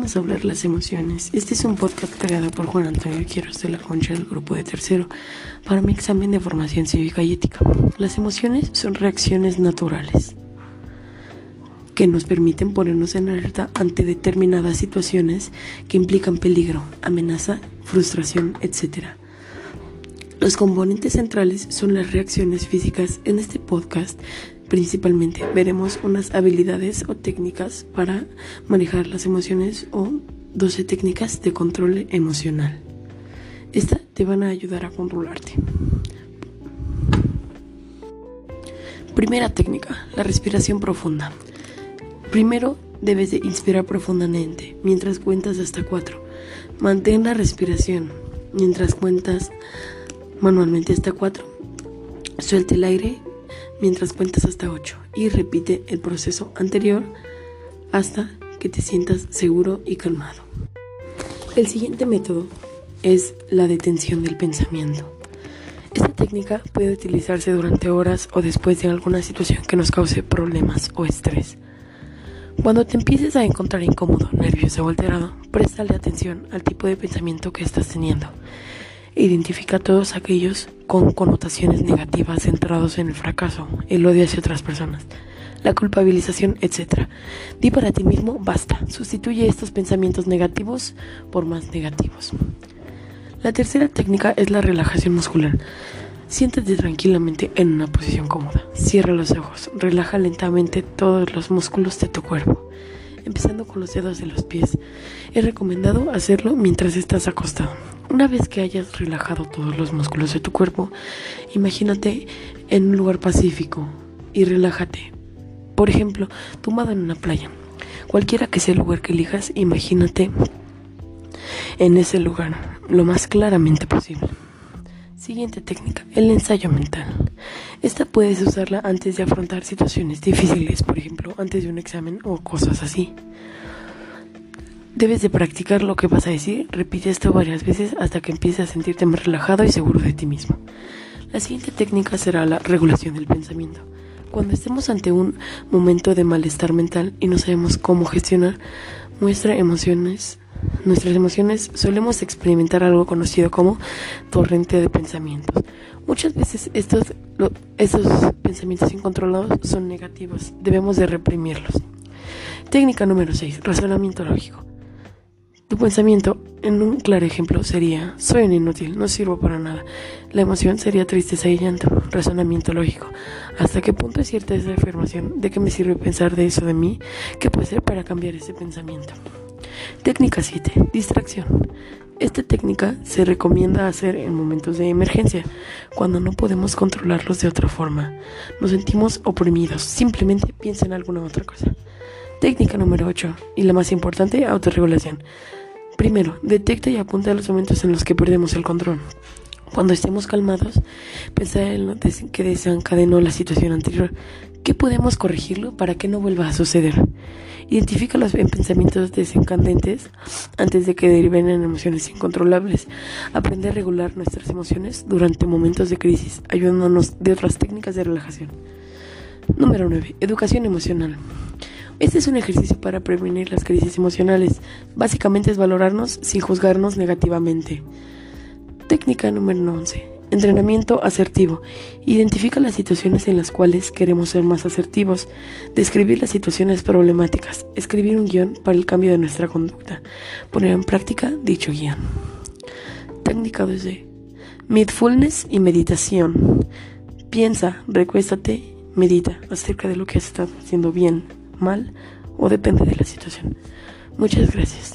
vamos a hablar las emociones. Este es un podcast creado por Juan Antonio Quiroz de la Concha del grupo de tercero para mi examen de formación cívica y ética. Las emociones son reacciones naturales que nos permiten ponernos en alerta ante determinadas situaciones que implican peligro, amenaza, frustración, etc. Los componentes centrales son las reacciones físicas. En este podcast principalmente veremos unas habilidades o técnicas para manejar las emociones o 12 técnicas de control emocional. Estas te van a ayudar a controlarte. Primera técnica, la respiración profunda. Primero debes de inspirar profundamente mientras cuentas hasta 4. Mantén la respiración mientras cuentas manualmente hasta 4. Suelte el aire mientras cuentas hasta 8 y repite el proceso anterior hasta que te sientas seguro y calmado. El siguiente método es la detención del pensamiento. Esta técnica puede utilizarse durante horas o después de alguna situación que nos cause problemas o estrés. Cuando te empieces a encontrar incómodo, nervioso o alterado, préstale atención al tipo de pensamiento que estás teniendo Identifica todos aquellos con connotaciones negativas centrados en el fracaso, el odio hacia otras personas, la culpabilización, etc. Di para ti mismo, basta. Sustituye estos pensamientos negativos por más negativos. La tercera técnica es la relajación muscular. Siéntate tranquilamente en una posición cómoda. Cierra los ojos. Relaja lentamente todos los músculos de tu cuerpo, empezando con los dedos de los pies. Es recomendado hacerlo mientras estás acostado. Una vez que hayas relajado todos los músculos de tu cuerpo, imagínate en un lugar pacífico y relájate. Por ejemplo, tumbado en una playa. Cualquiera que sea el lugar que elijas, imagínate en ese lugar lo más claramente posible. Siguiente técnica, el ensayo mental. Esta puedes usarla antes de afrontar situaciones difíciles, por ejemplo, antes de un examen o cosas así. Debes de practicar lo que vas a decir, repite esto varias veces hasta que empieces a sentirte más relajado y seguro de ti mismo. La siguiente técnica será la regulación del pensamiento. Cuando estemos ante un momento de malestar mental y no sabemos cómo gestionar nuestras emociones, nuestras emociones solemos experimentar algo conocido como torrente de pensamientos. Muchas veces estos, estos pensamientos incontrolados son negativos, debemos de reprimirlos. Técnica número 6, razonamiento lógico. Tu pensamiento, en un claro ejemplo, sería, soy un inútil, no sirvo para nada. La emoción sería tristeza y llanto, razonamiento lógico. ¿Hasta qué punto es cierta esa afirmación? ¿De qué me sirve pensar de eso de mí? ¿Qué puede ser para cambiar ese pensamiento? Técnica 7. Distracción. Esta técnica se recomienda hacer en momentos de emergencia, cuando no podemos controlarlos de otra forma. Nos sentimos oprimidos, simplemente piensa en alguna otra cosa. Técnica número 8 y la más importante, autorregulación. Primero, detecta y apunta los momentos en los que perdemos el control. Cuando estemos calmados, pensar en lo que desencadenó la situación anterior. ¿Qué podemos corregirlo para que no vuelva a suceder? Identifica los pensamientos desencandentes antes de que deriven en emociones incontrolables. Aprende a regular nuestras emociones durante momentos de crisis, ayudándonos de otras técnicas de relajación. Número 9. Educación emocional. Este es un ejercicio para prevenir las crisis emocionales. Básicamente es valorarnos sin juzgarnos negativamente. Técnica número 11. Entrenamiento asertivo. Identifica las situaciones en las cuales queremos ser más asertivos. Describir las situaciones problemáticas. Escribir un guion para el cambio de nuestra conducta. Poner en práctica dicho guion. Técnica 12. Mindfulness y meditación. Piensa, recuéstate, medita acerca de lo que estado haciendo bien mal o depende de la situación. Muchas gracias.